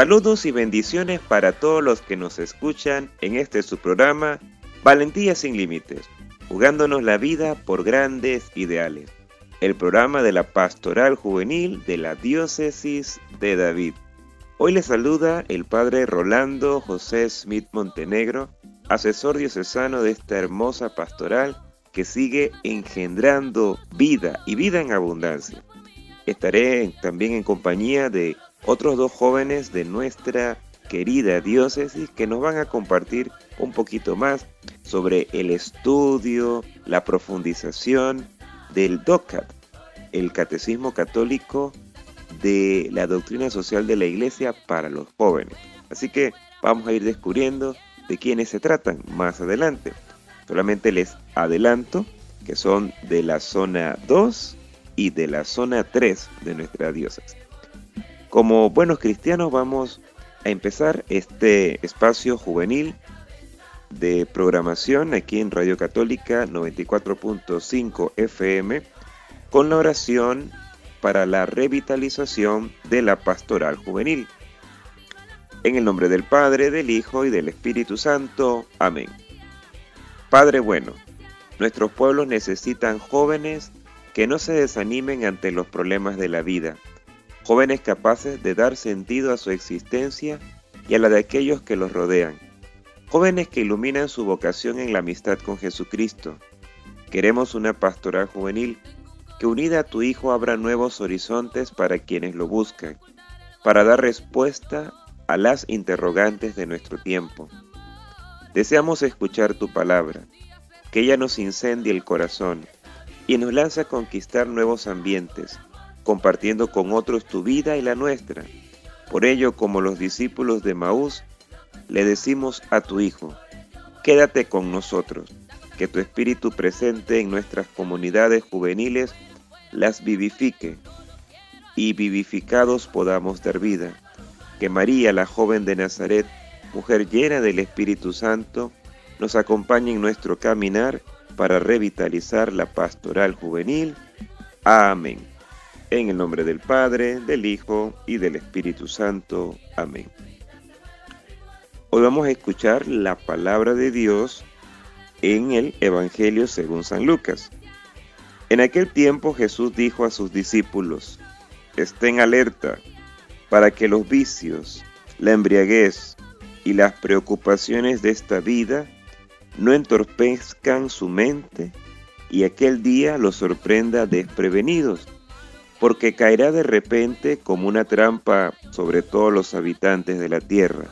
Saludos y bendiciones para todos los que nos escuchan en este su programa Valentía sin Límites, jugándonos la vida por grandes ideales. El programa de la Pastoral Juvenil de la Diócesis de David. Hoy les saluda el Padre Rolando José Smith Montenegro, asesor diocesano de esta hermosa pastoral que sigue engendrando vida y vida en abundancia. Estaré también en compañía de otros dos jóvenes de nuestra querida diócesis que nos van a compartir un poquito más sobre el estudio, la profundización del DOCAT, el Catecismo Católico de la Doctrina Social de la Iglesia para los jóvenes. Así que vamos a ir descubriendo de quiénes se tratan más adelante. Solamente les adelanto que son de la zona 2 y de la zona 3 de nuestra diócesis. Como buenos cristianos vamos a empezar este espacio juvenil de programación aquí en Radio Católica 94.5 FM con la oración para la revitalización de la pastoral juvenil. En el nombre del Padre, del Hijo y del Espíritu Santo. Amén. Padre bueno, nuestros pueblos necesitan jóvenes que no se desanimen ante los problemas de la vida jóvenes capaces de dar sentido a su existencia y a la de aquellos que los rodean, jóvenes que iluminan su vocación en la amistad con Jesucristo. Queremos una pastoral juvenil que unida a tu Hijo abra nuevos horizontes para quienes lo buscan, para dar respuesta a las interrogantes de nuestro tiempo. Deseamos escuchar tu palabra, que ella nos incendie el corazón y nos lance a conquistar nuevos ambientes, compartiendo con otros tu vida y la nuestra. Por ello, como los discípulos de Maús, le decimos a tu Hijo, quédate con nosotros, que tu Espíritu presente en nuestras comunidades juveniles las vivifique y vivificados podamos dar vida. Que María, la joven de Nazaret, mujer llena del Espíritu Santo, nos acompañe en nuestro caminar para revitalizar la pastoral juvenil. Amén. En el nombre del Padre, del Hijo y del Espíritu Santo. Amén. Hoy vamos a escuchar la palabra de Dios en el Evangelio según San Lucas. En aquel tiempo Jesús dijo a sus discípulos, estén alerta para que los vicios, la embriaguez y las preocupaciones de esta vida no entorpezcan su mente y aquel día los sorprenda desprevenidos porque caerá de repente como una trampa sobre todos los habitantes de la tierra.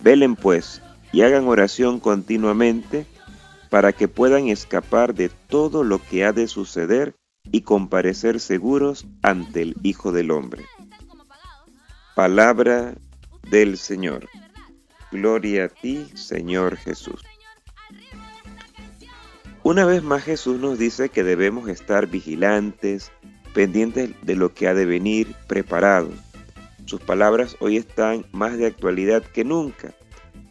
Velen pues y hagan oración continuamente para que puedan escapar de todo lo que ha de suceder y comparecer seguros ante el Hijo del Hombre. Palabra del Señor. Gloria a ti, Señor Jesús. Una vez más Jesús nos dice que debemos estar vigilantes, pendientes de lo que ha de venir, preparado. Sus palabras hoy están más de actualidad que nunca.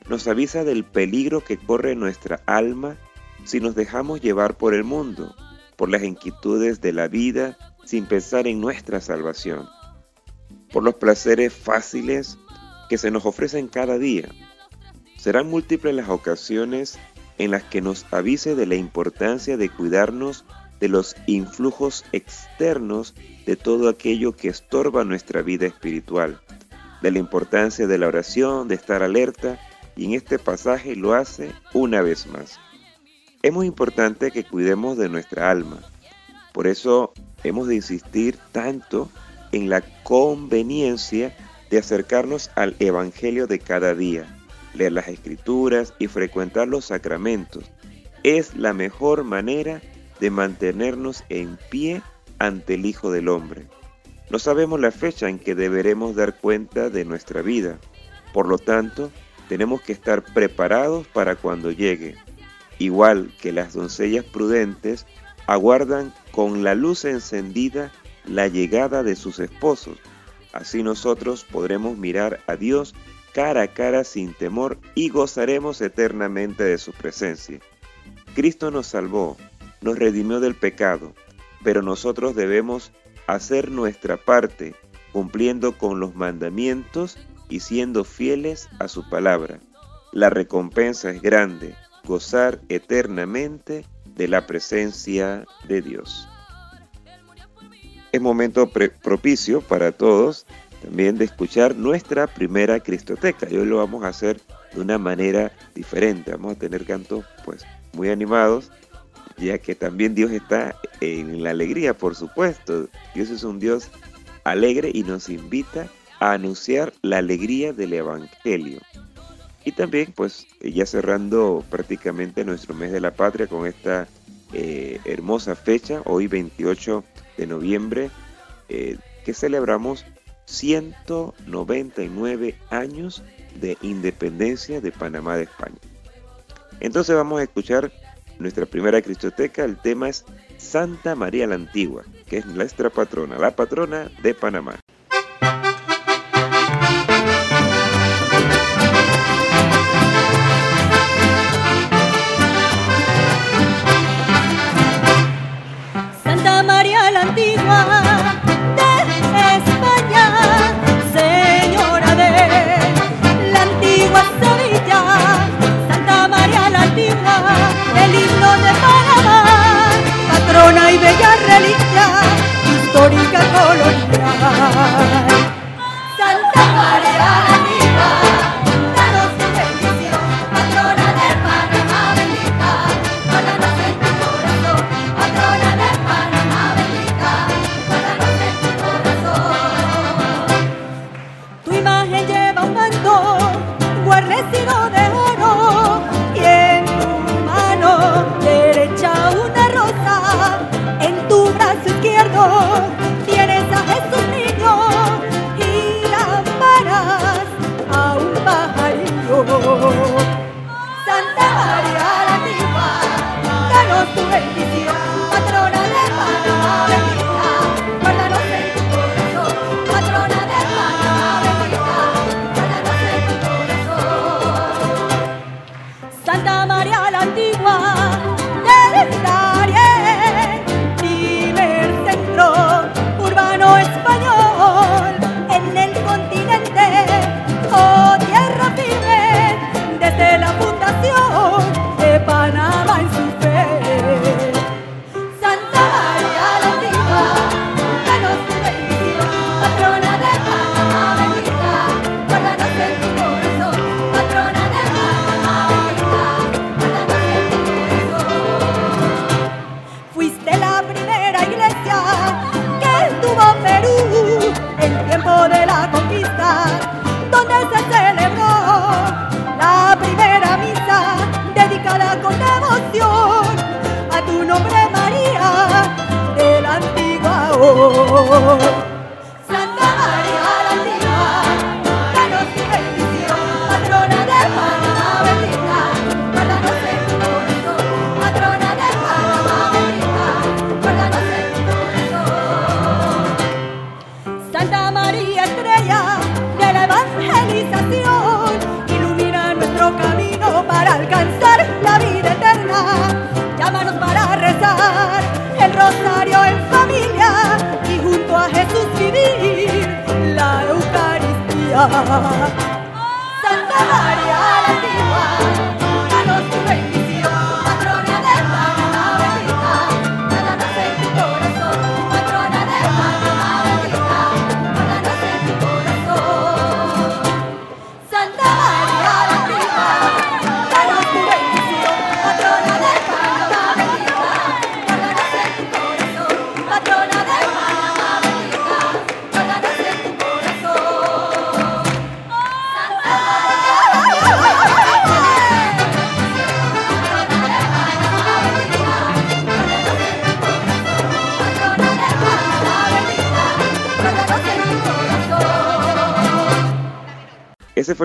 Nos avisa del peligro que corre nuestra alma si nos dejamos llevar por el mundo, por las inquietudes de la vida sin pensar en nuestra salvación, por los placeres fáciles que se nos ofrecen cada día. Serán múltiples las ocasiones en las que nos avise de la importancia de cuidarnos de los influjos externos de todo aquello que estorba nuestra vida espiritual, de la importancia de la oración, de estar alerta, y en este pasaje lo hace una vez más. Es muy importante que cuidemos de nuestra alma, por eso hemos de insistir tanto en la conveniencia de acercarnos al Evangelio de cada día, leer las escrituras y frecuentar los sacramentos. Es la mejor manera de mantenernos en pie ante el Hijo del Hombre. No sabemos la fecha en que deberemos dar cuenta de nuestra vida, por lo tanto, tenemos que estar preparados para cuando llegue. Igual que las doncellas prudentes aguardan con la luz encendida la llegada de sus esposos. Así nosotros podremos mirar a Dios cara a cara sin temor y gozaremos eternamente de su presencia. Cristo nos salvó, nos redimió del pecado, pero nosotros debemos hacer nuestra parte cumpliendo con los mandamientos y siendo fieles a su palabra. La recompensa es grande, gozar eternamente de la presencia de Dios. Es momento propicio para todos también de escuchar nuestra primera Cristoteca. Hoy lo vamos a hacer de una manera diferente. Vamos a tener cantos pues muy animados, ya que también Dios está en la alegría, por supuesto. Dios es un Dios alegre y nos invita a anunciar la alegría del Evangelio. Y también, pues, ya cerrando prácticamente nuestro mes de la patria con esta eh, hermosa fecha, hoy 28 de noviembre, eh, que celebramos 199 años de independencia de Panamá de España. Entonces vamos a escuchar nuestra primera cristoteca. El tema es Santa María la Antigua, que es nuestra patrona, la patrona de Panamá.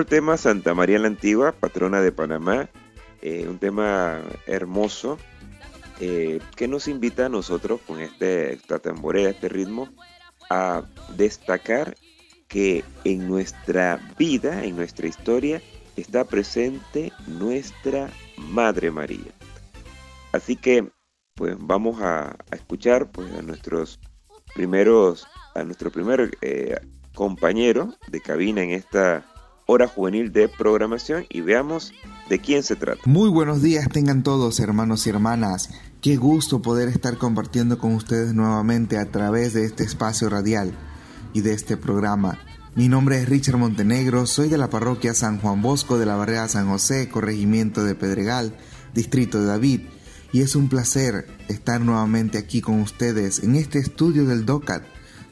El tema Santa María la Antigua, patrona de Panamá. Eh, un tema hermoso eh, que nos invita a nosotros con este, esta tamborera, este ritmo, a destacar que en nuestra vida, en nuestra historia, está presente nuestra Madre María. Así que, pues vamos a, escuchar pues, a nuestros primeros, a nuestro primer eh, compañero de cabina en esta hora juvenil de programación y veamos de quién se trata. Muy buenos días tengan todos hermanos y hermanas. Qué gusto poder estar compartiendo con ustedes nuevamente a través de este espacio radial y de este programa. Mi nombre es Richard Montenegro, soy de la parroquia San Juan Bosco de la Barrera San José, corregimiento de Pedregal, distrito de David, y es un placer estar nuevamente aquí con ustedes en este estudio del DOCAT,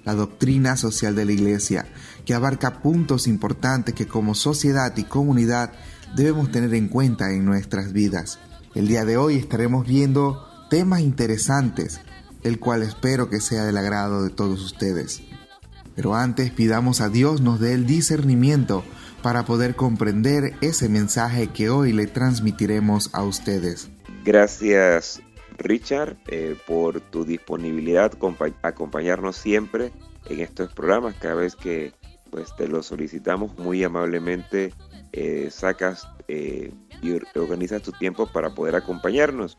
la doctrina social de la Iglesia, que abarca puntos importantes que como sociedad y comunidad debemos tener en cuenta en nuestras vidas. El día de hoy estaremos viendo temas interesantes, el cual espero que sea del agrado de todos ustedes. Pero antes pidamos a Dios nos dé el discernimiento para poder comprender ese mensaje que hoy le transmitiremos a ustedes. Gracias Richard eh, por tu disponibilidad acompañarnos siempre en estos programas cada vez que pues te lo solicitamos muy amablemente eh, sacas eh, y organizas tu tiempo para poder acompañarnos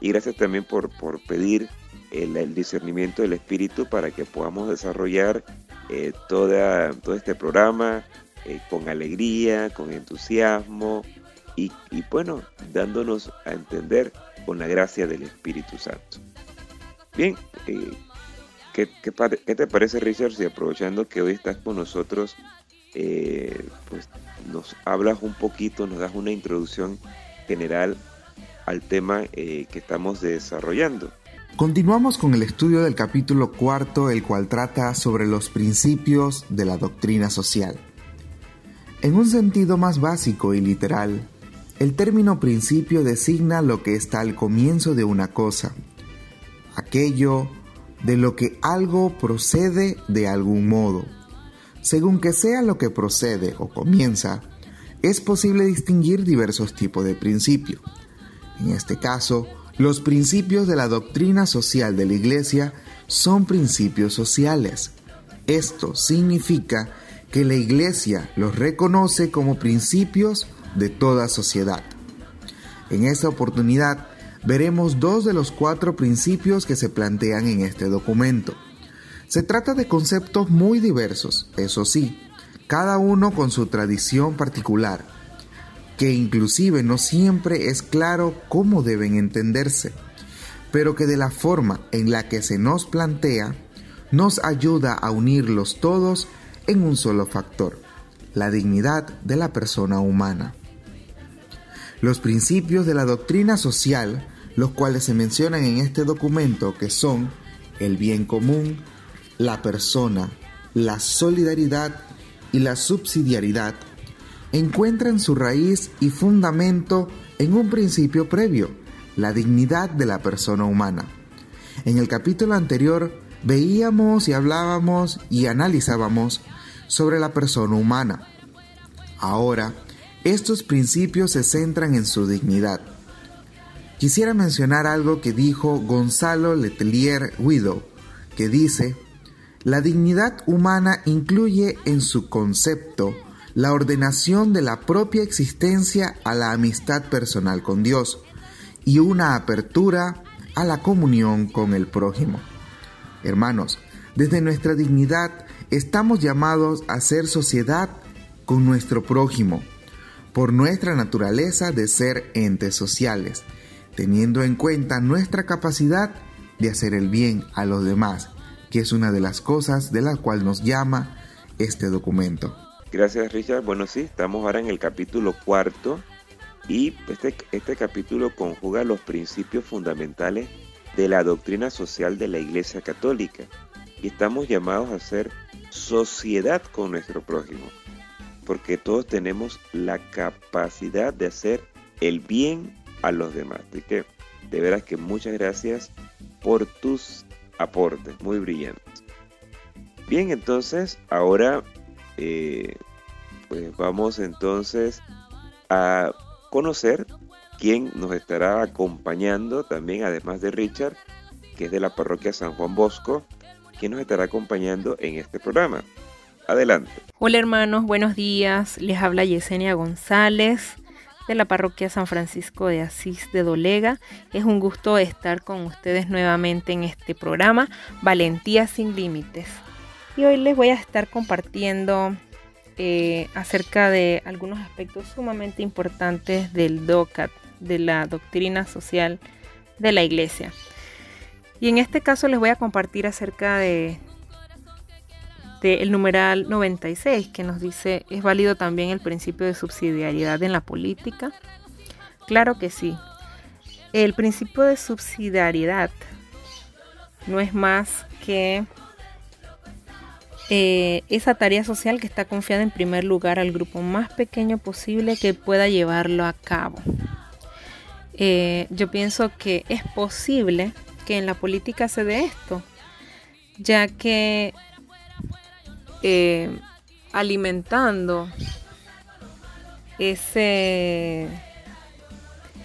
y gracias también por, por pedir el, discernimiento del espíritu para que podamos desarrollar eh, toda, todo este programa con alegría, con entusiasmo y, y bueno, dándonos a entender con la gracia del Espíritu Santo. Bien, ¿qué, qué, te parece Richard si aprovechando que hoy estás con nosotros, eh, pues nos hablas un poquito, nos das una introducción general al tema eh, que estamos desarrollando? Continuamos con el estudio del capítulo cuarto, el cual trata sobre los principios de la doctrina social. En un sentido más básico y literal, el término principio designa lo que está al comienzo de una cosa, aquello de lo que algo procede de algún modo. Según que sea lo que procede o comienza, es posible distinguir diversos tipos de principios. En este caso, los principios de la doctrina social de la Iglesia son principios sociales. Esto significa que la Iglesia los reconoce como principios de toda sociedad. En esta oportunidad veremos dos de los cuatro principios que se plantean en este documento. Se trata de conceptos muy diversos, eso sí, cada uno con su tradición particular, que inclusive no siempre es claro cómo deben entenderse, pero que de la forma en la que se nos plantea, nos ayuda a unirlos todos en un solo factor, la dignidad de la persona humana. Los principios de la doctrina social, los cuales se mencionan en este documento, que son el bien común, la persona, la solidaridad y la subsidiariedad, encuentran su raíz y fundamento en un principio previo, la dignidad de la persona humana. En el capítulo anterior veíamos y hablábamos y analizábamos sobre la persona humana. Ahora estos principios se centran en su dignidad. Quisiera mencionar algo que dijo Gonzalo Letelier Guido, que dice, la dignidad humana incluye en su concepto la ordenación de la propia existencia a la amistad personal con Dios y una apertura a la comunión con el prójimo. Hermanos, desde nuestra dignidad estamos llamados a ser sociedad con nuestro prójimo, por nuestra naturaleza de ser entes sociales, teniendo en cuenta nuestra capacidad de hacer el bien a los demás, que es una de las cosas de la cual nos llama este documento. Gracias Richard. Bueno, sí, estamos ahora en el capítulo cuarto y este, este capítulo conjuga los principios fundamentales de la doctrina social de la Iglesia Católica y estamos llamados a ser sociedad con nuestro prójimo porque todos tenemos la capacidad de hacer el bien a los demás. Así que de veras que muchas gracias por tus aportes, muy brillantes. Bien, entonces ahora eh, pues vamos entonces a conocer quién nos estará acompañando también, además de Richard, que es de la parroquia San Juan Bosco, quien nos estará acompañando en este programa. Adelante. Hola hermanos, buenos días. Les habla Yesenia González de la parroquia San Francisco de Asís de Dolega. Es un gusto estar con ustedes nuevamente en este programa Valentía sin Límites. Y hoy les voy a estar compartiendo eh, acerca de algunos aspectos sumamente importantes del DOCAT, de la doctrina social de la Iglesia. Y en este caso les voy a compartir acerca de, de el numeral 96 que nos dice, ¿es válido también el principio de subsidiariedad en la política? Claro que sí. El principio de subsidiariedad no es más que eh, esa tarea social que está confiada en primer lugar al grupo más pequeño posible que pueda llevarlo a cabo. Eh, yo pienso que es posible que en la política se dé esto, ya que eh, alimentando ese,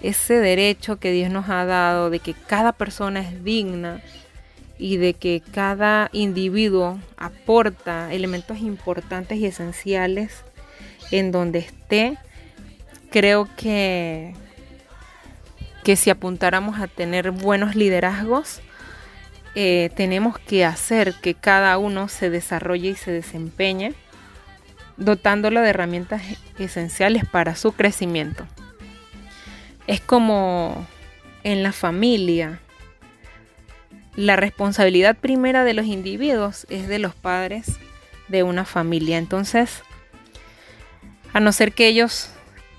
ese derecho que Dios nos ha dado de que cada persona es digna, y de que cada individuo aporta elementos importantes y esenciales en donde esté, creo que, que si apuntáramos a tener buenos liderazgos, eh, tenemos que hacer que cada uno se desarrolle y se desempeñe, dotándolo de herramientas esenciales para su crecimiento. Es como en la familia, la responsabilidad primera de los individuos es de los padres de una familia. Entonces, a no ser que ellos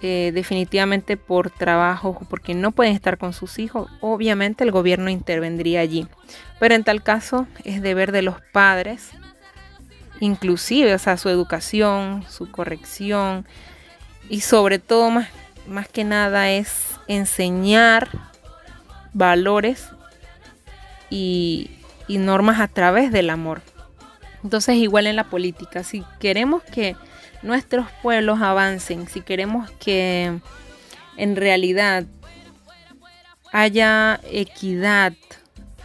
eh, definitivamente por trabajo o porque no pueden estar con sus hijos, obviamente el gobierno intervendría allí. Pero en tal caso es deber de los padres, inclusive, o sea, su educación, su corrección y sobre todo más, más que nada es enseñar valores y, normas a través del amor. Entonces igual en la política, si queremos que nuestros pueblos avancen, si queremos que en realidad haya equidad,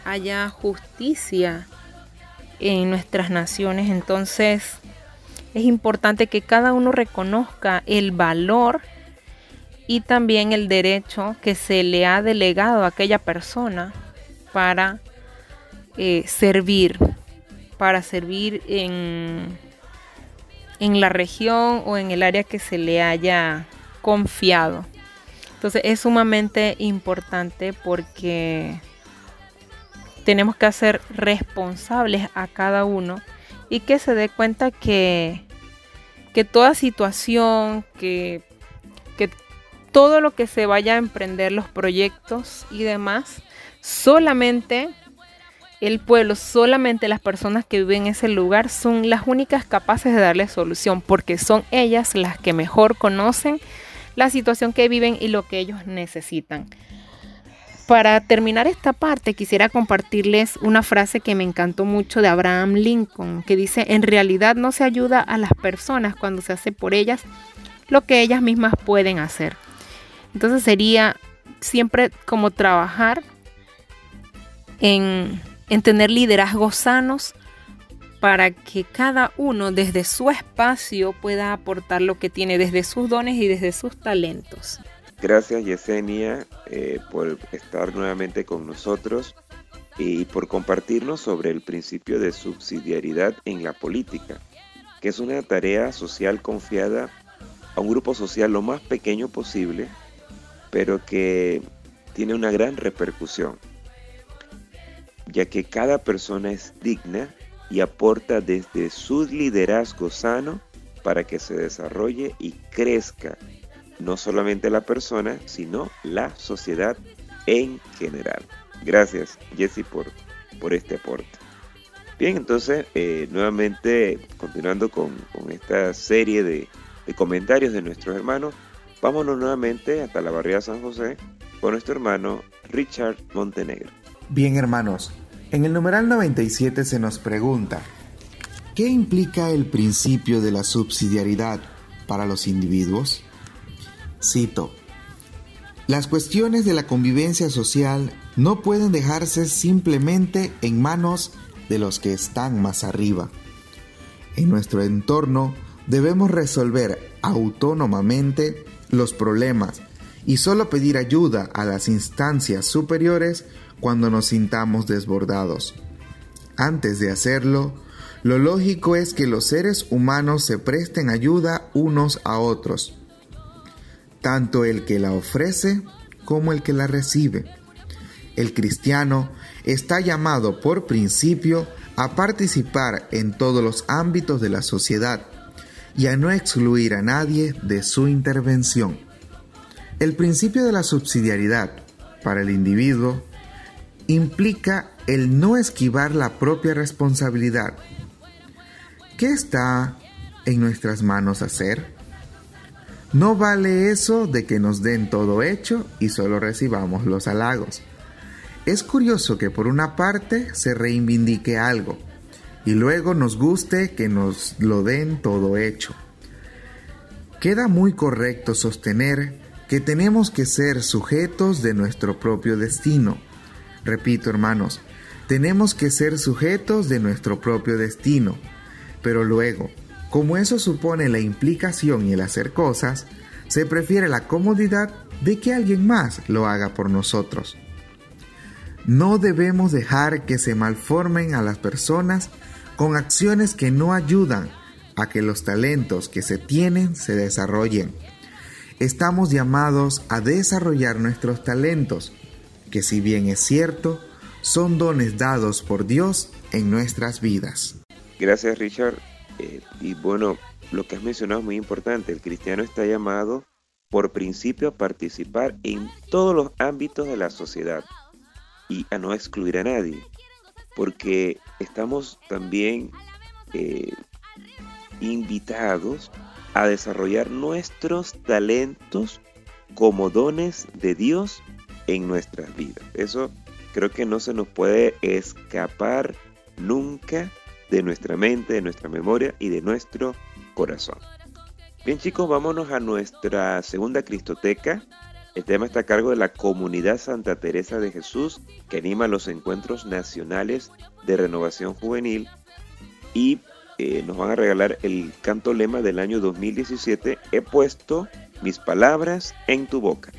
haya justicia en nuestras naciones, entonces es importante que cada uno reconozca el valor y también el derecho que se le ha delegado a aquella persona para eh, servir, para servir en, en la región o en el área que se le haya confiado. Entonces es sumamente importante porque tenemos que hacer responsables a cada uno y que se dé cuenta que, que toda situación, que, que todo lo que se vaya a emprender, los proyectos y demás, solamente el pueblo, solamente las personas que viven en ese lugar son las únicas capaces de darle solución, porque son ellas las que mejor conocen la situación que viven y lo que ellos necesitan. Para terminar esta parte, quisiera compartirles una frase que me encantó mucho de Abraham Lincoln, que dice, en realidad no se ayuda a las personas cuando se hace por ellas lo que ellas mismas pueden hacer. Entonces sería siempre como trabajar en en tener liderazgos sanos para que cada uno desde su espacio pueda aportar lo que tiene desde sus dones y desde sus talentos. Gracias Yesenia eh, por estar nuevamente con nosotros y por compartirnos sobre el principio de subsidiariedad en la política, que es una tarea social confiada a un grupo social lo más pequeño posible, pero que tiene una gran repercusión ya que cada persona es digna y aporta desde su liderazgo sano para que se desarrolle y crezca no solamente la persona, sino la sociedad en general. Gracias, Jesse, por, por este aporte. Bien, entonces, eh, nuevamente, continuando con, esta serie de, de, comentarios de nuestros hermanos, vámonos nuevamente hasta la barriada San José con nuestro hermano Richard Montenegro. Bien, hermanos, en el numeral 97 se nos pregunta, ¿qué implica el principio de la subsidiariedad para los individuos? Cito, las cuestiones de la convivencia social no pueden dejarse simplemente en manos de los que están más arriba. En nuestro entorno debemos resolver autónomamente los problemas y solo pedir ayuda a las instancias superiores cuando nos sintamos desbordados. Antes de hacerlo, Lo lógico es que los seres humanos se presten ayuda unos a otros, tanto el que la ofrece como el que la recibe. El cristiano está llamado por principio a participar en todos los ámbitos de la sociedad y a no excluir a nadie de su intervención. El principio de la subsidiariedad para el individuo implica el no esquivar la propia responsabilidad. ¿Qué está en nuestras manos hacer? No vale eso de que nos den todo hecho y solo recibamos los halagos. Es curioso que por una parte se reivindique algo y luego nos guste que nos lo den todo hecho. Queda muy correcto sostener que tenemos que ser sujetos de nuestro propio destino. Repito, hermanos, tenemos que ser sujetos de nuestro propio destino. Pero luego, como eso supone la implicación y el hacer cosas, se prefiere la comodidad de que alguien más lo haga por nosotros. No debemos dejar que se malformen a las personas con acciones que no ayudan a que los talentos que se tienen se desarrollen. Estamos llamados a desarrollar nuestros talentos, que si bien es cierto, son dones dados por Dios en nuestras vidas. Gracias Richard. Eh, y bueno, lo que has mencionado es muy importante. El cristiano está llamado por principio a participar en todos los ámbitos de la sociedad y a no excluir a nadie, porque estamos también eh, invitados a desarrollar nuestros talentos como dones de Dios en nuestras vidas. Eso creo que no se nos puede escapar nunca de nuestra mente, de nuestra memoria y de nuestro corazón. Bien chicos, vámonos a nuestra segunda Cristoteca el tema está a cargo de la comunidad Santa Teresa de Jesús, que anima los encuentros nacionales de renovación juvenil y eh, nos van a regalar el canto lema del año 2017, He puesto mis palabras en tu boca.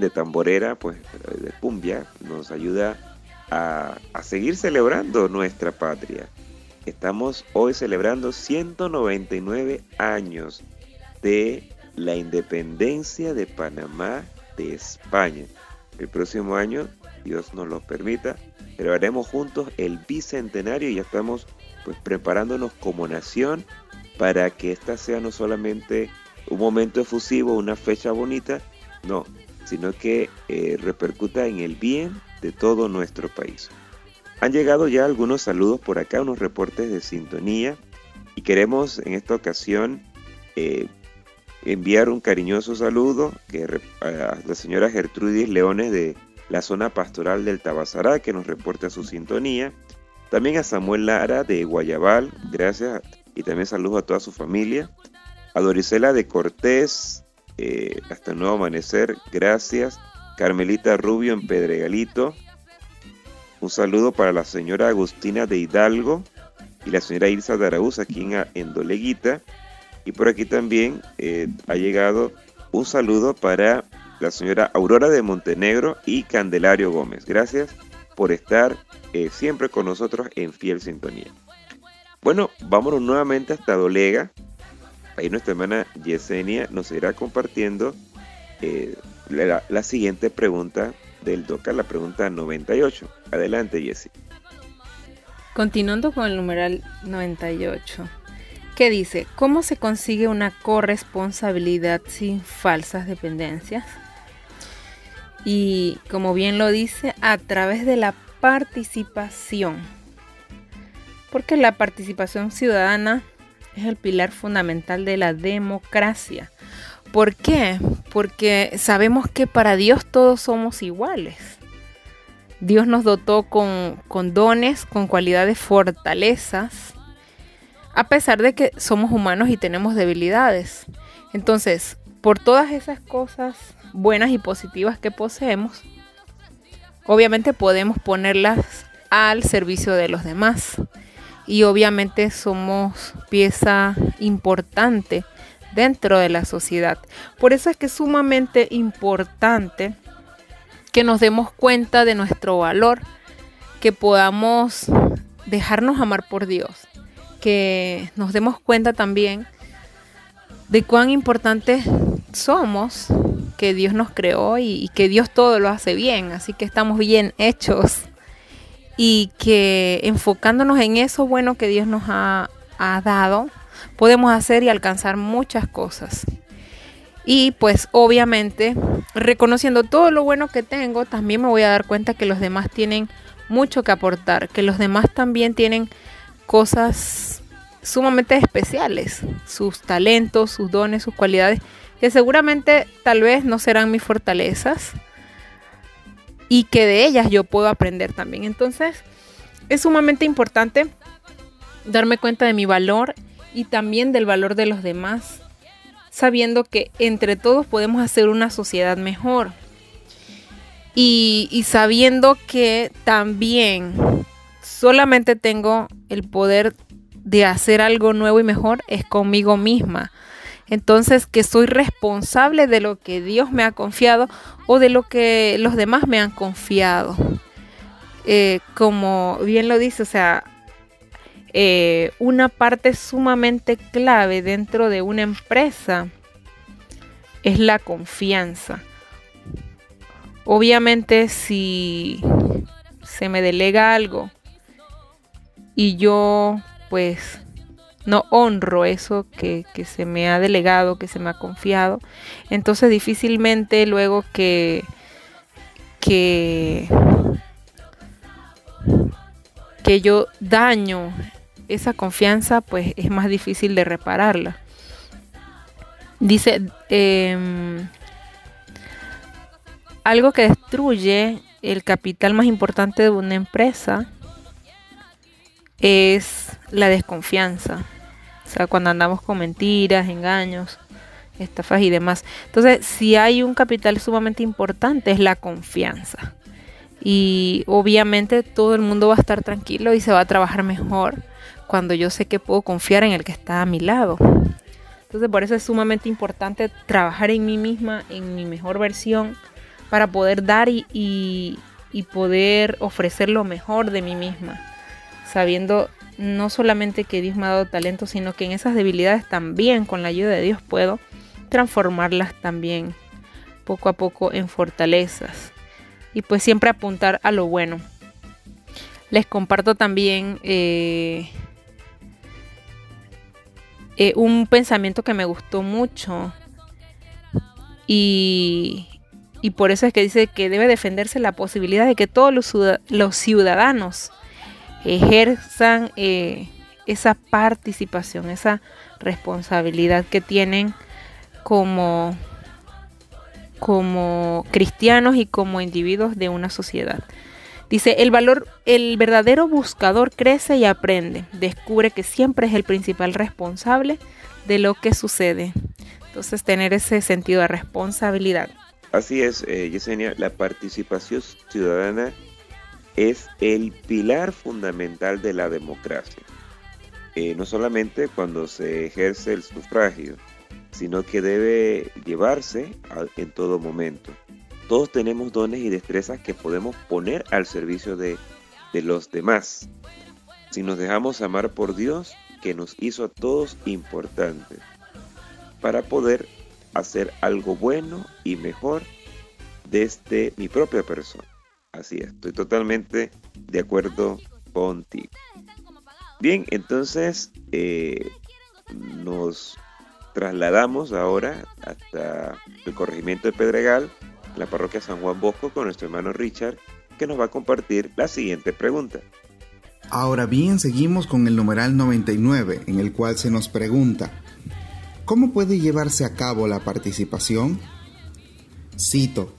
De tamborera, pues de cumbia, nos ayuda a, a seguir celebrando nuestra patria. Estamos hoy celebrando 199 años de la independencia de Panamá de España. El próximo año, Dios nos lo permita, celebraremos juntos el bicentenario y ya estamos pues preparándonos como nación para que esta sea no solamente un momento efusivo, una fecha bonita, no, sino que eh, repercuta en el bien de todo nuestro país. Han llegado ya algunos saludos por acá, unos reportes de sintonía y queremos en esta ocasión eh, enviar un cariñoso saludo a la señora Gertrudis Leones de la zona pastoral del Tabasará que nos reporta su sintonía. También a Samuel Lara de Guayabal, gracias y también saludos a toda su familia. A Dorisela de Cortés, eh, hasta el nuevo amanecer, gracias. Carmelita Rubio en Pedregalito, un saludo para la señora Agustina de Hidalgo y la señora Ilsa de Araúz aquí en, Doleguita. Y por aquí también eh, ha llegado un saludo para la señora Aurora de Montenegro y Candelario Gómez. Gracias por estar eh, siempre con nosotros en fiel sintonía. Bueno, vámonos nuevamente hasta Dolega. Ahí nuestra hermana Yesenia nos irá compartiendo eh, la, siguiente pregunta del DOCA, la pregunta 98. Adelante, Jessie. Continuando con el numeral 98, que dice, ¿cómo se consigue una corresponsabilidad sin falsas dependencias? Y como bien lo dice, a través de la participación. Porque la participación ciudadana es el pilar fundamental de la democracia. ¿Por qué? Porque sabemos que para Dios todos somos iguales. Dios nos dotó con, con, dones, con cualidades, fortalezas, a pesar de que somos humanos y tenemos debilidades. Entonces, por todas esas cosas buenas y positivas que poseemos, obviamente podemos ponerlas al servicio de los demás. Y obviamente somos pieza importante dentro de la sociedad. Por eso es que es sumamente importante que nos demos cuenta de nuestro valor, que podamos dejarnos amar por Dios, que nos demos cuenta también de cuán importantes somos, que Dios nos creó y, que Dios todo lo hace bien, así que estamos bien hechos y que enfocándonos en eso bueno que Dios nos ha, ha dado, podemos hacer y alcanzar muchas cosas. Y pues obviamente, reconociendo todo lo bueno que tengo, también me voy a dar cuenta que los demás tienen mucho que aportar, que los demás también tienen cosas sumamente especiales, sus talentos, sus dones, sus cualidades, que seguramente tal vez no serán mis fortalezas y que de ellas yo puedo aprender también. Entonces, es sumamente importante darme cuenta de mi valor y también del valor de los demás, sabiendo que entre todos podemos hacer una sociedad mejor. Y, sabiendo que también solamente tengo el poder de hacer algo nuevo y mejor es conmigo misma. Entonces, que soy responsable de lo que Dios me ha confiado o de lo que los demás me han confiado. Eh, como bien lo dice, o sea, eh, una parte sumamente clave dentro de una empresa es la confianza. Obviamente si se me delega algo y yo pues no honro eso que, que, se me ha delegado, que se me ha confiado, entonces difícilmente luego que, que, que yo daño esa confianza pues es más difícil de repararla. Dice, eh, algo que destruye el capital más importante de una empresa es la desconfianza. O sea, cuando andamos con mentiras, engaños, estafas y demás. Entonces, si hay un capital sumamente importante es la confianza. Y obviamente todo el mundo va a estar tranquilo y se va a trabajar mejor cuando yo sé que puedo confiar en el que está a mi lado. Entonces por eso es sumamente importante trabajar en mí misma, en mi mejor versión, para poder dar y, y, poder ofrecer lo mejor de mí misma, sabiendo no solamente que Dios me ha dado talento, sino que en esas debilidades también, con la ayuda de Dios, puedo transformarlas también poco a poco en fortalezas. Y pues siempre apuntar a lo bueno. Les comparto también eh, eh, un pensamiento que me gustó mucho. Y, y por eso es que dice que debe defenderse la posibilidad de que todos los, ciudadanos ejerzan eh, esa participación, esa responsabilidad que tienen como, como cristianos y como individuos de una sociedad. Dice, el valor, el verdadero buscador crece y aprende, descubre que siempre es el principal responsable de lo que sucede. Entonces, tener ese sentido de responsabilidad. Así es, eh, Yesenia, la participación ciudadana es el pilar fundamental de la democracia. Eh, no solamente cuando se ejerce el sufragio, sino que debe llevarse en todo momento. Todos tenemos dones y destrezas que podemos poner al servicio de, de los demás. Si nos dejamos amar por Dios, que nos hizo a todos importantes, para poder hacer algo bueno y mejor desde mi propia persona. Así es, estoy totalmente de acuerdo contigo. Bien, entonces eh, nos trasladamos ahora hasta el corregimiento de Pedregal, la parroquia San Juan Bosco, con nuestro hermano Richard, que nos va a compartir la siguiente pregunta. Ahora bien, seguimos con el numeral 99, en el cual se nos pregunta, ¿cómo puede llevarse a cabo la participación? Cito,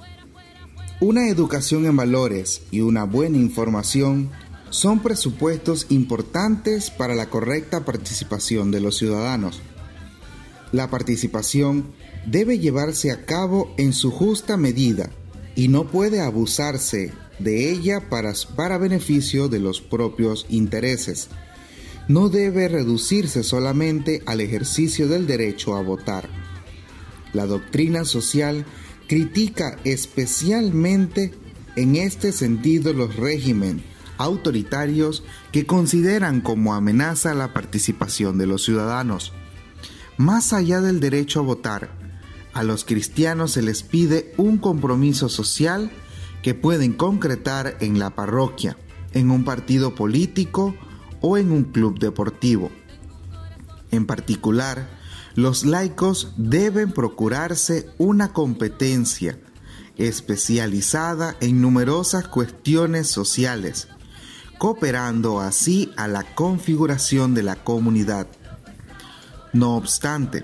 una educación en valores y una buena información son presupuestos importantes para la correcta participación de los ciudadanos. La participación debe llevarse a cabo en su justa medida y no puede abusarse de ella para, para beneficio de los propios intereses. No debe reducirse solamente al ejercicio del derecho a votar. La doctrina social critica especialmente en este sentido los regímenes autoritarios que consideran como amenaza la participación de los ciudadanos. Más allá del derecho a votar, a los cristianos se les pide un compromiso social que pueden concretar en la parroquia, en un partido político o en un club deportivo. En particular, los laicos deben procurarse una competencia especializada en numerosas cuestiones sociales, cooperando así a la configuración de la comunidad. No obstante,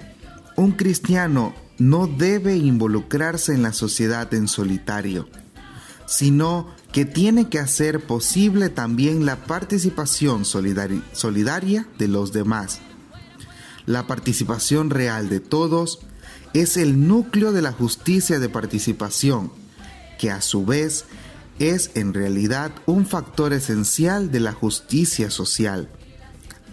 un cristiano no debe involucrarse en la sociedad en solitario, sino que tiene que hacer posible también la participación solidaria de los demás la participación real de todos es el núcleo de la justicia de participación, que a su vez es en realidad un factor esencial de la justicia social.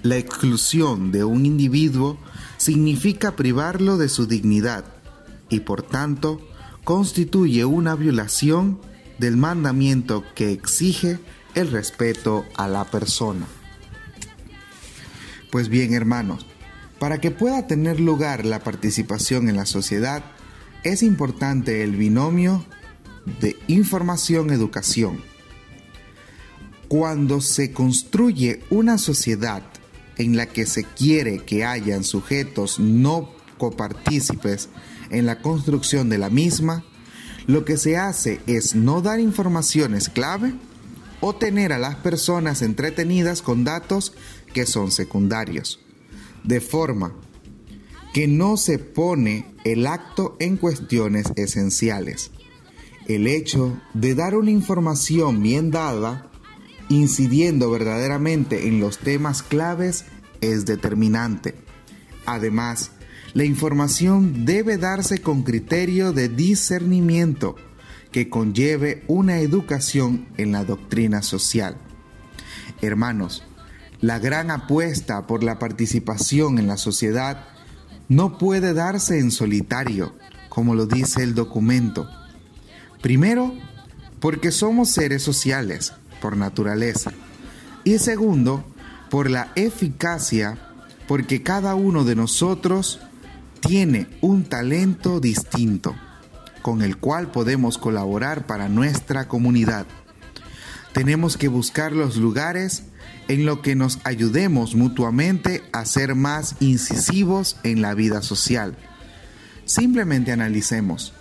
La exclusión de un individuo significa privarlo de su dignidad y por tanto constituye una violación del mandamiento que exige el respeto a la persona. Pues bien, hermanos, para que pueda tener lugar la participación en la sociedad, es importante el binomio de información-educación. Cuando se construye una sociedad en la que se quiere que hayan sujetos no copartícipes en la construcción de la misma, lo que se hace es no dar informaciones clave o tener a las personas entretenidas con datos que son secundarios de forma que no se pone el acto en cuestiones esenciales. El hecho de dar una información bien dada, incidiendo verdaderamente en los temas claves, es determinante. Además, la información debe darse con criterio de discernimiento que conlleve una educación en la doctrina social. Hermanos, la gran apuesta por la participación en la sociedad no puede darse en solitario, como lo dice el documento. Primero, porque somos seres sociales por naturaleza. Y segundo, por la eficacia, porque cada uno de nosotros tiene un talento distinto con el cual podemos colaborar para nuestra comunidad. Tenemos que buscar los lugares en los que nos ayudemos mutuamente a ser más incisivos en la vida social. Simplemente analicemos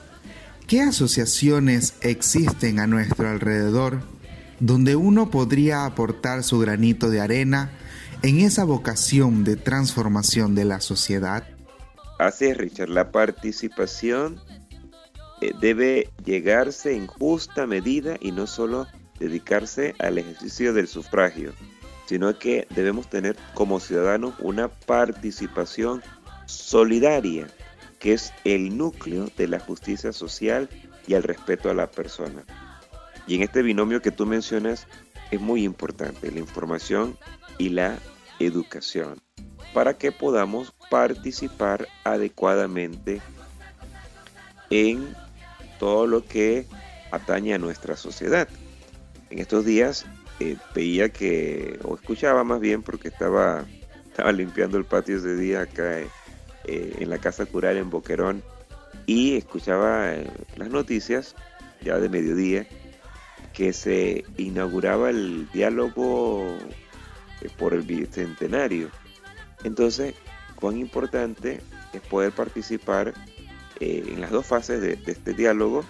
qué asociaciones existen a nuestro alrededor donde uno podría aportar su granito de arena en esa vocación de transformación de la sociedad. Así es, Richard, la participación eh, debe llegarse en justa medida y no solo dedicarse al ejercicio del sufragio, sino que debemos tener como ciudadanos una participación solidaria, que es el núcleo de la justicia social y el respeto a la persona. Y en este binomio que tú mencionas es muy importante, la información y la educación, para que podamos participar adecuadamente en todo lo que atañe a nuestra sociedad. En estos días eh, veía que, o escuchaba más bien porque estaba, estaba limpiando el patio ese día acá eh, en la Casa Cural en Boquerón y escuchaba eh, las noticias ya de mediodía que se inauguraba el diálogo por el bicentenario. Entonces, cuán importante es poder participar en las dos fases de, este diálogo,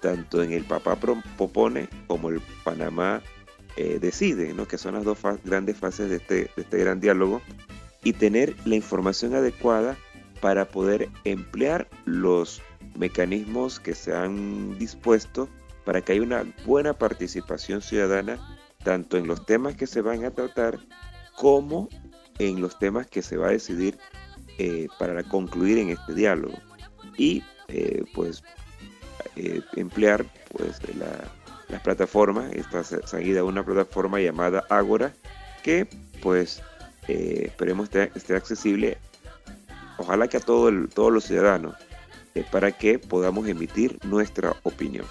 tanto en el Papá Propone como el Panamá eh, Decide, ¿no? que son las dos grandes fases de este, de este gran diálogo, y tener la información adecuada para poder emplear los mecanismos que se han dispuesto para que haya una buena participación ciudadana tanto en los temas que se van a tratar como en los temas que se va a decidir eh, para concluir en este diálogo y eh, pues emplear pues la, las plataformas, está seguida una plataforma llamada Agora que pues eh, esperemos esté, accesible ojalá que a todo el, todos los ciudadanos para que podamos emitir nuestra opinión.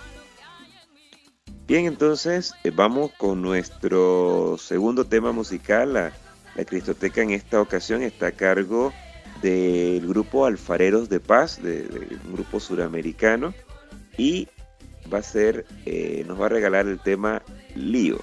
Bien, entonces vamos con nuestro segundo tema musical. La, la Cristoteca en esta ocasión está a cargo del grupo Alfareros de Paz, de, un grupo suramericano, y va a ser, eh, nos va a regalar el tema Lío.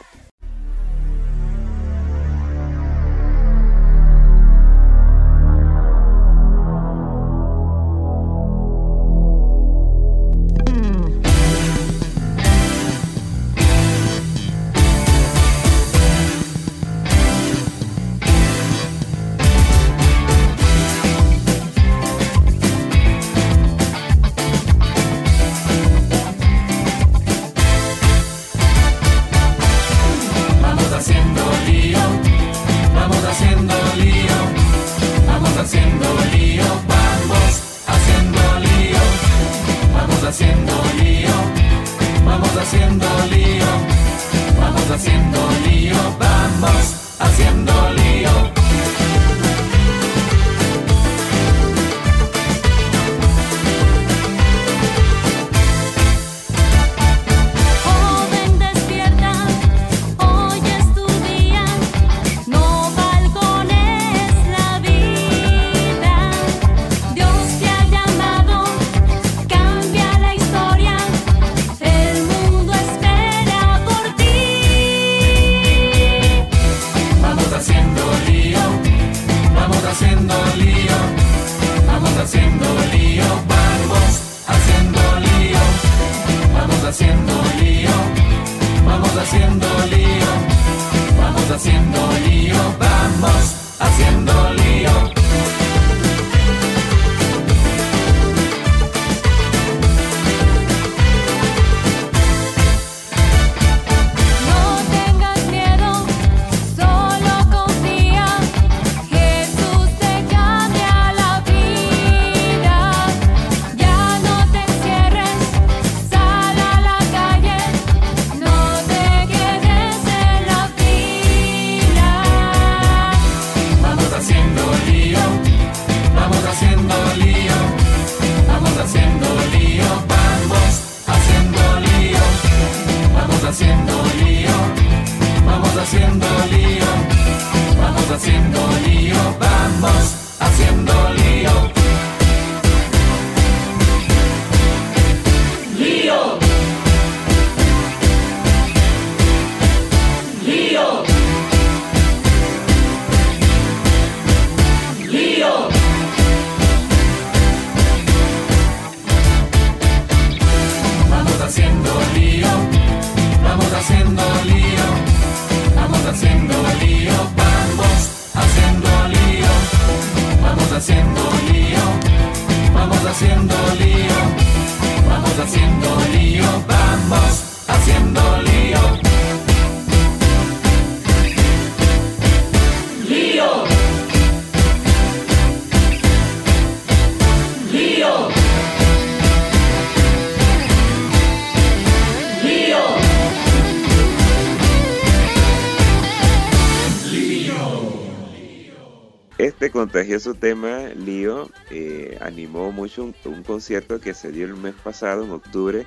Contagioso tema, Lío, eh, animó mucho un, concierto que se dio el mes pasado, en octubre,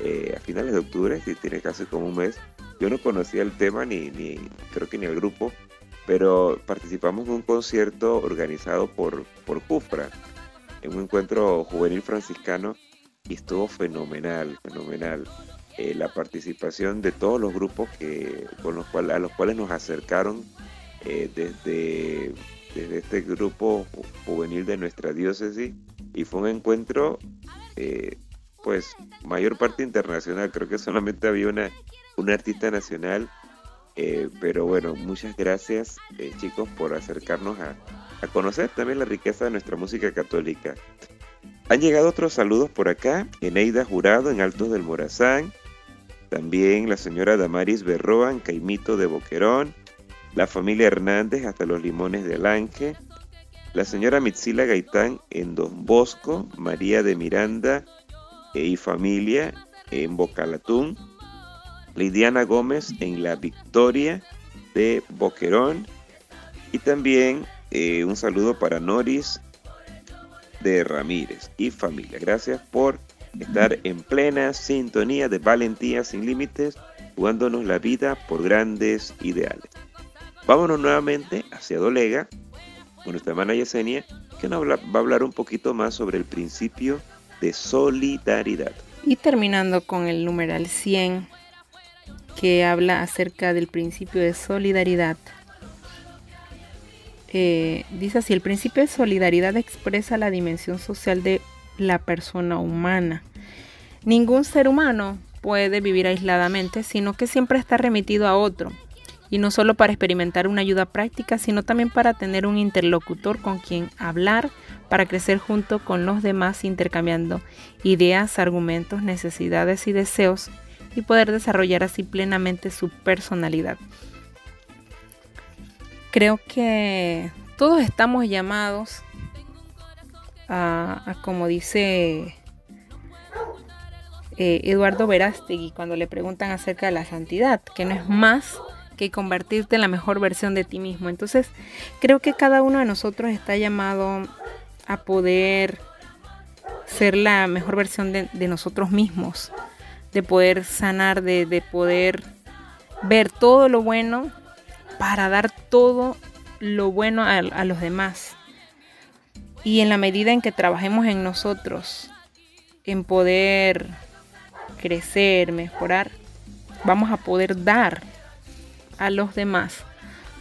eh, a finales de octubre, que tiene casi como un mes. Yo no conocía el tema ni, ni creo que ni el grupo, pero participamos en un concierto organizado por, por CUFRA, en un encuentro juvenil franciscano, y estuvo fenomenal, fenomenal. Eh, la participación de todos los grupos que, con los cuales, a los cuales nos acercaron desde, desde este grupo ju- juvenil de nuestra diócesis y fue un encuentro eh, pues mayor parte internacional. Creo que solamente había una una artista nacional eh, pero bueno muchas gracias eh, chicos por acercarnos a, a conocer también la riqueza de nuestra música católica. Han llegado otros saludos por acá. Eneida Jurado en Altos del Morazán. También la señora Damaris Berroa en Caimito de Boquerón la familia Hernández hasta los Limones de Alange, la señora Mitzila Gaitán en Don Bosco, María de Miranda eh, y familia en Bocalatún, Lidiana Gómez en La Victoria de Boquerón y también eh, un saludo para Noris de Ramírez y familia. Gracias por estar en plena sintonía de Valentía sin Límites, jugándonos la vida por grandes ideales. Vámonos nuevamente hacia Dolega con nuestra hermana Yesenia, que nos va a hablar un poquito más sobre el principio de solidaridad. Y terminando con el numeral 100, que habla acerca del principio de solidaridad. Eh, dice así, el principio de solidaridad expresa la dimensión social de la persona humana. Ningún ser humano puede vivir aisladamente, sino que siempre está remitido a otro. Y no solo para experimentar una ayuda práctica, sino también para tener un interlocutor con quien hablar, para crecer junto con los demás intercambiando ideas, argumentos, necesidades y deseos y poder desarrollar así plenamente su personalidad. Creo que todos estamos llamados a, como dice eh, Eduardo Verástegui cuando le preguntan acerca de la santidad, que no es más que convertirte en la mejor versión de ti mismo. Entonces, creo que cada uno de nosotros está llamado a poder ser la mejor versión de, nosotros mismos, de poder sanar, de, de poder ver todo lo bueno para dar todo lo bueno a los demás. Y en la medida en que trabajemos en nosotros, en poder crecer, mejorar, vamos a poder dar a los demás.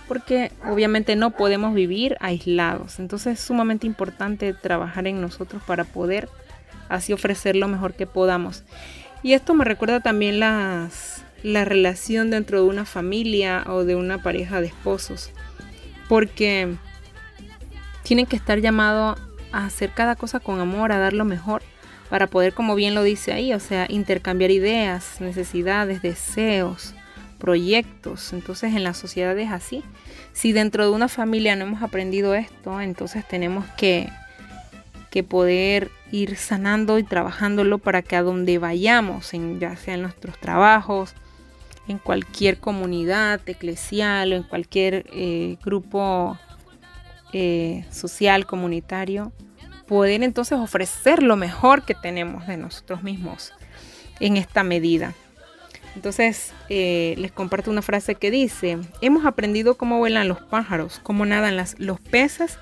Porque obviamente no podemos vivir aislados. Entonces es sumamente importante trabajar en nosotros para poder así ofrecer lo mejor que podamos. Y esto me recuerda también las, la relación dentro de una familia o de una pareja de esposos. Porque tienen que estar llamados a hacer cada cosa con amor, a dar lo mejor, para poder, como bien lo dice ahí, o sea, intercambiar ideas, necesidades, deseos, proyectos. Entonces en la sociedad es así. Si dentro de una familia no hemos aprendido esto, entonces tenemos que, que poder ir sanando y trabajándolo para que a donde vayamos, en, ya sea en nuestros trabajos, en cualquier comunidad eclesial o en cualquier eh, grupo eh, social, comunitario, poder entonces ofrecer lo mejor que tenemos de nosotros mismos en esta medida. Entonces eh, les comparto una frase que dice, hemos aprendido cómo vuelan los pájaros, cómo nadan los peces,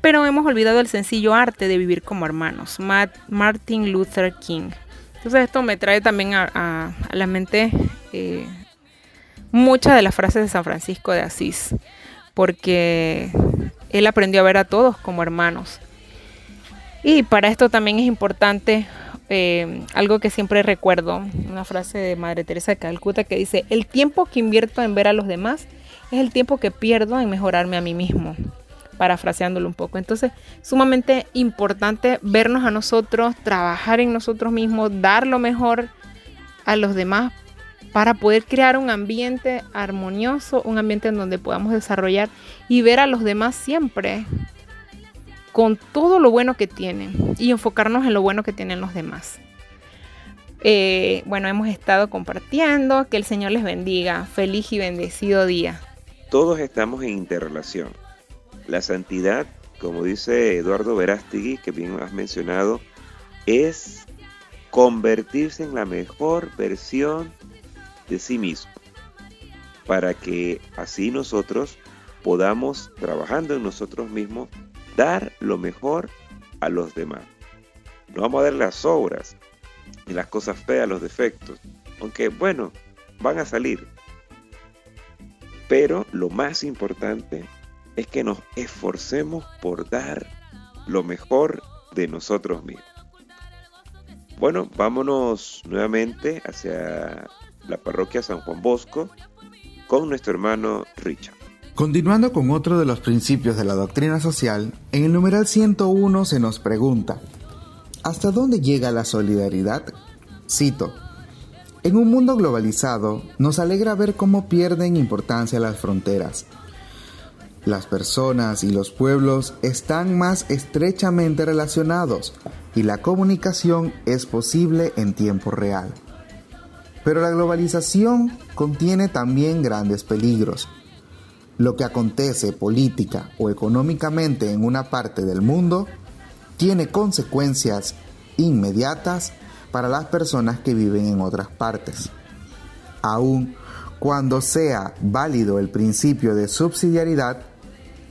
pero hemos olvidado el sencillo arte de vivir como hermanos. Martin Luther King. Entonces esto me trae también a la mente eh, muchas de las frases de San Francisco de Asís, porque él aprendió a ver a todos como hermanos. Y para esto también es importante eh, algo que siempre recuerdo, una frase de Madre Teresa de Calcuta que dice, el tiempo que invierto en ver a los demás es el tiempo que pierdo en mejorarme a mí mismo. parafraseándolo un poco. Entonces, sumamente importante vernos a nosotros, trabajar en nosotros mismos, dar lo mejor a los demás para poder crear un ambiente armonioso, un ambiente en donde podamos desarrollar y ver a los demás siempre con todo lo bueno que tienen y enfocarnos en lo bueno que tienen los demás. Eh, bueno, hemos estado compartiendo, que el Señor les bendiga, feliz y bendecido día. Todos estamos en interrelación. La santidad, como dice Eduardo Verástegui, que bien has mencionado, es convertirse en la mejor versión de sí mismo, para que así nosotros podamos, trabajando en nosotros mismos, dar lo mejor a los demás. No vamos a dar las obras y las cosas feas, los defectos, aunque bueno, van a salir. Pero lo más importante es que nos esforcemos por dar lo mejor de nosotros mismos. Bueno, vámonos nuevamente hacia la parroquia San Juan Bosco con nuestro hermano Richard. Continuando con otro de los principios de la doctrina social, en el numeral 101 se nos pregunta, ¿hasta dónde llega la solidaridad? Cito, en un mundo globalizado nos alegra ver cómo pierden importancia las fronteras. Las personas y los pueblos están más estrechamente relacionados y la comunicación es posible en tiempo real. Pero la globalización contiene también grandes peligros. Lo que acontece política o económicamente en una parte del mundo tiene consecuencias inmediatas para las personas que viven en otras partes. Aun cuando sea válido el principio de subsidiariedad,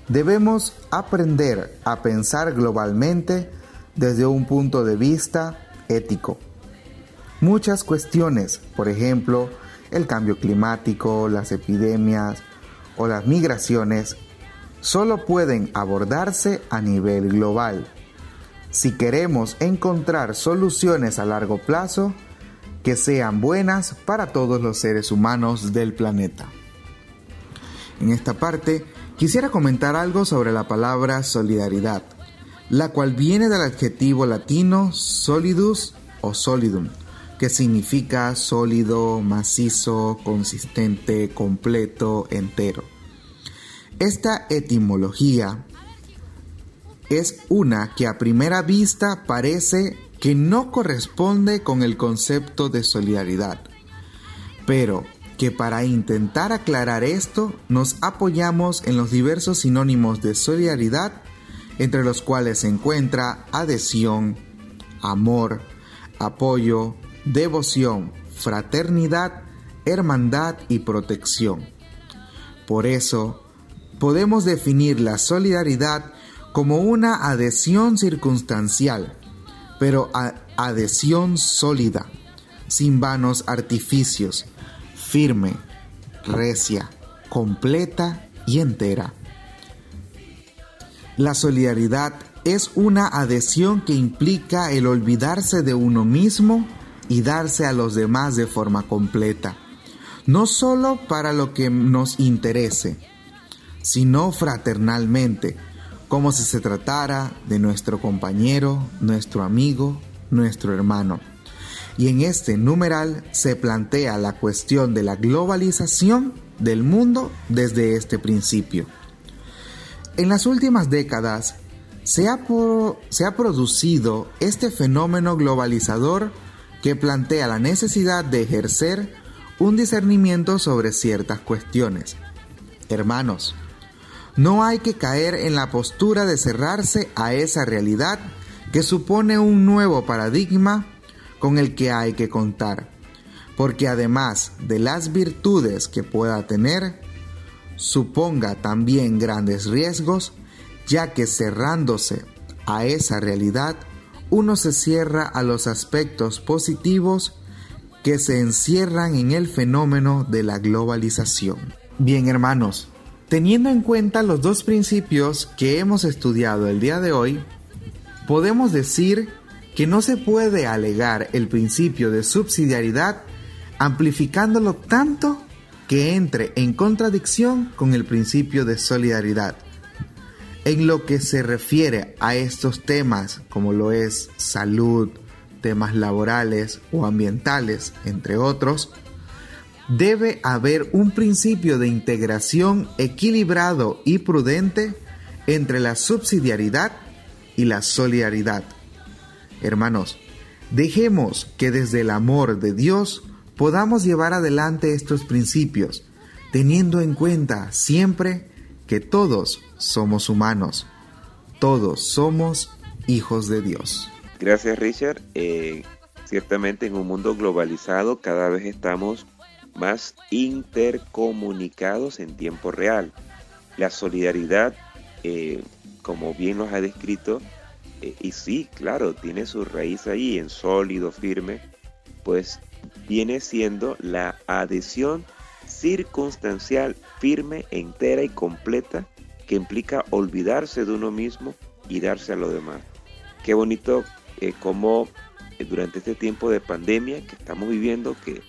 debemos aprender a pensar globalmente desde un punto de vista ético. Muchas cuestiones, por ejemplo, el cambio climático, las epidemias o las migraciones, solo pueden abordarse a nivel global. Si queremos encontrar soluciones a largo plazo que sean buenas para todos los seres humanos del planeta. En esta parte, quisiera comentar algo sobre la palabra solidaridad, la cual viene del adjetivo latino solidus o solidum, que significa sólido, macizo, consistente, completo, entero. Esta etimología es una que a primera vista parece que no corresponde con el concepto de solidaridad, pero que para intentar aclarar esto nos apoyamos en los diversos sinónimos de solidaridad, entre los cuales se encuentra adhesión, amor, apoyo, devoción, fraternidad, hermandad y protección. Por eso, podemos definir la solidaridad como una adhesión circunstancial, pero adhesión sólida, sin vanos artificios, firme, recia, completa y entera. La solidaridad es una adhesión que implica el olvidarse de uno mismo y darse a los demás de forma completa, no solo para lo que nos interese, sino fraternalmente, como si se tratara de nuestro compañero, nuestro amigo, nuestro hermano. Y en este numeral se plantea la cuestión de la globalización del mundo desde este principio. En las últimas décadas se ha, se ha producido este fenómeno globalizador que plantea la necesidad de ejercer un discernimiento sobre ciertas cuestiones. Hermanos, no hay que caer en la postura de cerrarse a esa realidad que supone un nuevo paradigma con el que hay que contar, porque además de las virtudes que pueda tener, suponga también grandes riesgos, ya que cerrándose a esa realidad uno se cierra a los aspectos positivos que se encierran en el fenómeno de la globalización. Bien hermanos, teniendo en cuenta los dos principios que hemos estudiado el día de hoy, podemos decir que no se puede alegar el principio de subsidiariedad amplificándolo tanto que entre en contradicción con el principio de solidaridad. En lo que se refiere a estos temas, como lo es salud, temas laborales o ambientales, entre otros, debe haber un principio de integración equilibrado y prudente entre la subsidiariedad y la solidaridad. Hermanos, dejemos que desde el amor de Dios podamos llevar adelante estos principios, teniendo en cuenta siempre que todos somos humanos, todos somos hijos de Dios. Gracias Richard. Eh, ciertamente en un mundo globalizado cada vez estamos más intercomunicados en tiempo real. La solidaridad, eh, como bien nos ha descrito, eh, y sí, claro, tiene su raíz ahí en sólido, firme, pues viene siendo la adhesión circunstancial, firme, entera y completa que implica olvidarse de uno mismo y darse a lo demás. Qué bonito eh, como durante este tiempo de pandemia que estamos viviendo, que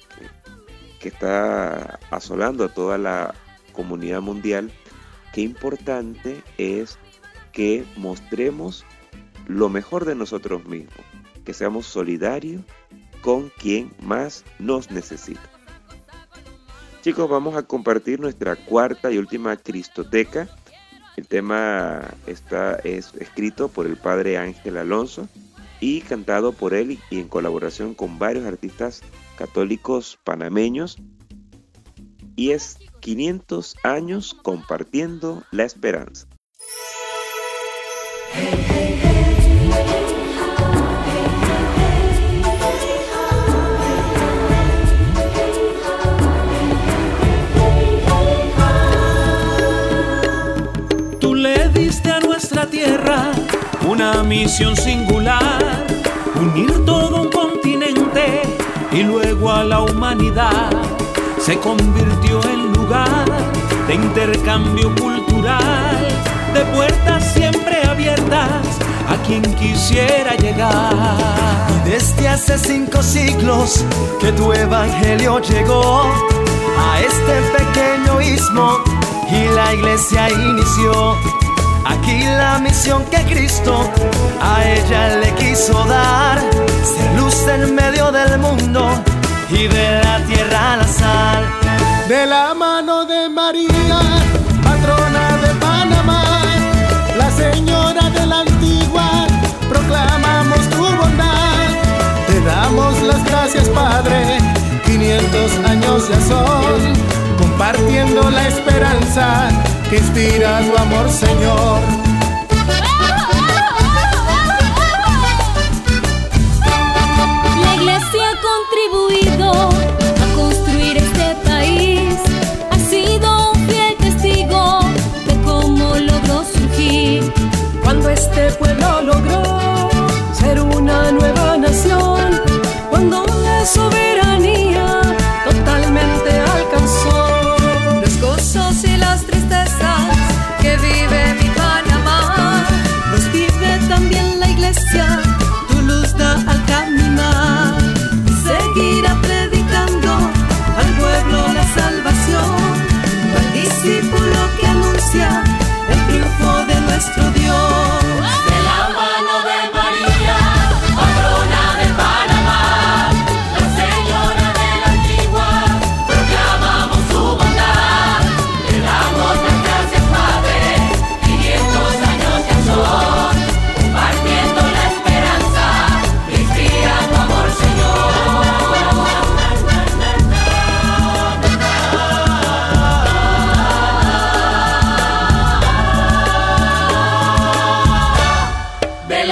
que está asolando a toda la comunidad mundial, qué importante es que mostremos lo mejor de nosotros mismos, que seamos solidarios con quien más nos necesita. Chicos, vamos a compartir nuestra cuarta y última Cristoteca. El tema está, es escrito por el padre Ángel Alonso y cantado por él y en colaboración con varios artistas católicos panameños y es 500 años compartiendo la esperanza. Tierra una misión singular, unir todo un continente y luego a la humanidad. Se convirtió en lugar de intercambio cultural, de puertas siempre abiertas a quien quisiera llegar. Desde hace cinco siglos que tu evangelio llegó a este pequeño istmo y la iglesia inició. Aquí la misión que Cristo a ella le quiso dar, ser luz en medio del mundo y de la tierra la sal. De la mano de María, patrona de Panamá, la señora de la antigua, proclamamos tu bondad. Te damos las gracias, Padre, 500 años ya son, compartiendo la esperanza que inspira tu amor, Señor. La iglesia ha contribuido a construir este país. Ha sido un fiel testigo de cómo logró surgir. Cuando este pueblo logró nuestro Dios. De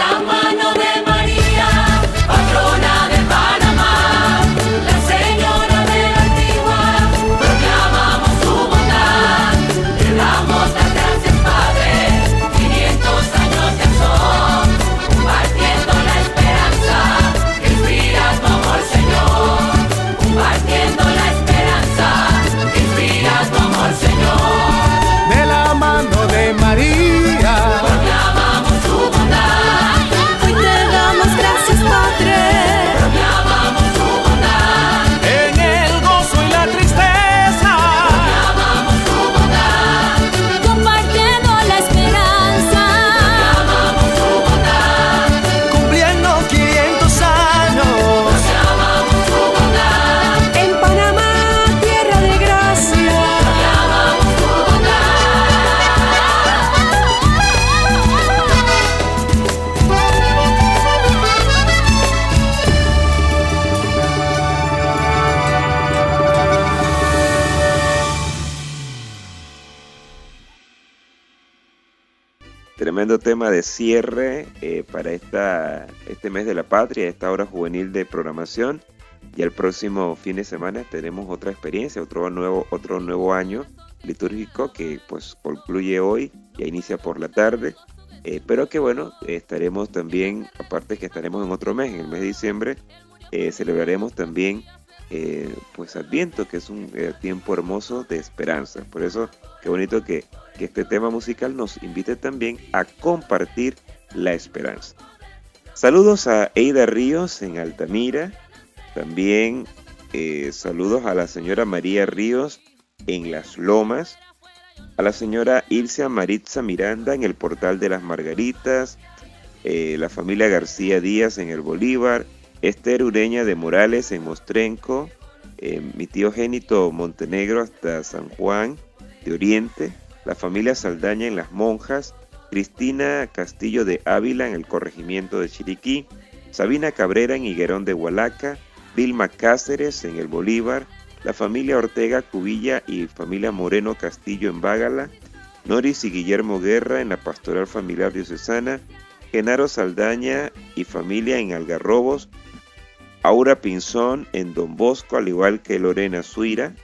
de cierre eh, para esta, este mes de la patria, esta hora juvenil de programación. Y el próximo fin de semana tenemos otra experiencia, otro nuevo, otro nuevo año litúrgico que pues concluye hoy, y inicia por la tarde. Eh, pero que bueno, estaremos también, aparte que estaremos en otro mes, en el mes de diciembre, eh, celebraremos también eh, pues Adviento, que es un tiempo hermoso de esperanza. Por eso, qué bonito que, que este tema musical nos invite también a compartir la esperanza. Saludos a Eida Ríos en Altamira, también saludos a la señora María Ríos en Las Lomas, a la señora Ilse Maritza Miranda en el Portal de las Margaritas, eh, la familia García Díaz en el Bolívar, Esther Ureña de Morales en Mostrenco, eh, mi tío Génito Montenegro hasta San Juan de Oriente, la familia Saldaña en Las Monjas, Cristina Castillo de Ávila en el corregimiento de Chiriquí, Sabina Cabrera en Higuerón de Hualaca, Vilma Cáceres en el Bolívar, la familia Ortega Cubilla y familia Moreno Castillo en Bágala, Noris y Guillermo Guerra en la Pastoral Familiar Diocesana, Genaro Saldaña y familia en Algarrobos, Aura Pinzón en Don Bosco, al igual que Lorena Suira.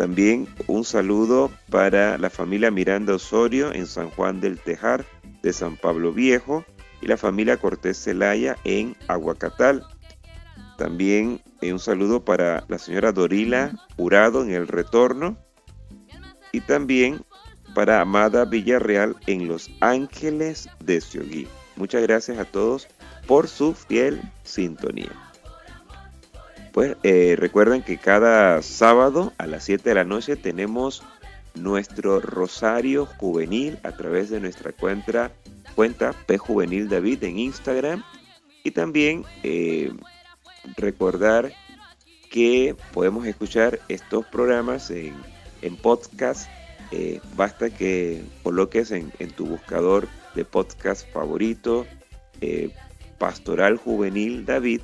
También un saludo para la familia Miranda Osorio en San Juan del Tejar de San Pablo Viejo y la familia Cortés Celaya en Aguacatal. También eh, un saludo para la señora Dorila Jurado en el retorno. Y también para Amada Villarreal en Los Ángeles de Ciogui. Muchas gracias a todos por su fiel sintonía. Pues eh, recuerden que cada sábado a las 7 de la noche tenemos nuestro Rosario Juvenil a través de nuestra cuenta, cuenta P Juvenil David en Instagram. Y también eh, recordar que podemos escuchar estos programas en, podcast. Eh, basta que coloques en, tu buscador de podcast favorito Pastoral Juvenil David,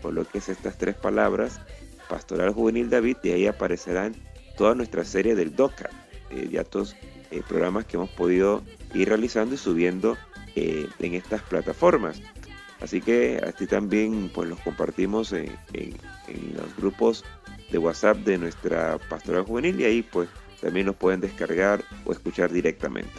coloques estas tres palabras, Pastoral Juvenil David, y ahí aparecerán toda nuestra serie del DOCA, eh, de estos programas que hemos podido ir realizando y subiendo en estas plataformas. Así que así también pues los compartimos en, los grupos de WhatsApp de nuestra pastoral juvenil y ahí pues también los pueden descargar o escuchar directamente.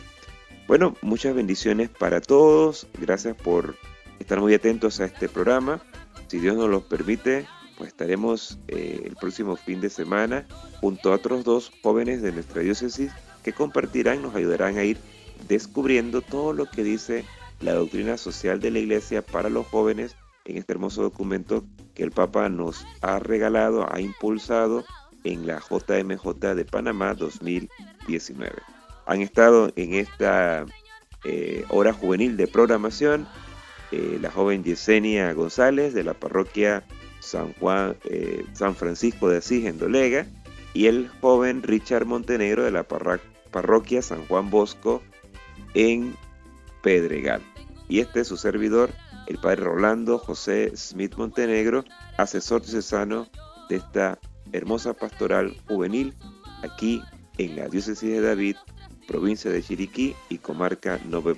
Bueno, muchas bendiciones para todos. Gracias por estar muy atentos a este programa. Si Dios nos lo permite, pues estaremos eh, el próximo fin de semana junto a otros dos jóvenes de nuestra diócesis que compartirán, nos ayudarán a ir descubriendo todo lo que dice la doctrina social de la Iglesia para los jóvenes en este hermoso documento que el Papa nos ha regalado, ha impulsado en la JMJ de Panamá 2019. Han estado en esta eh, hora juvenil de programación eh, la joven Yesenia González de la parroquia San Juan, eh, San Francisco de Asís en Dolega y el joven Richard Montenegro de la parroquia San Juan Bosco en Pedregal. Y este es su servidor, el padre Rolando José Smith Montenegro, asesor diocesano de esta hermosa pastoral juvenil aquí en la diócesis de David, provincia de Chiriquí y comarca Nove.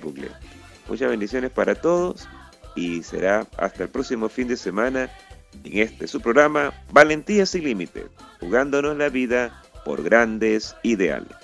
Muchas bendiciones para todos y será hasta el próximo fin de semana en este su programa Valentía sin Límites, jugándonos la vida por grandes ideales.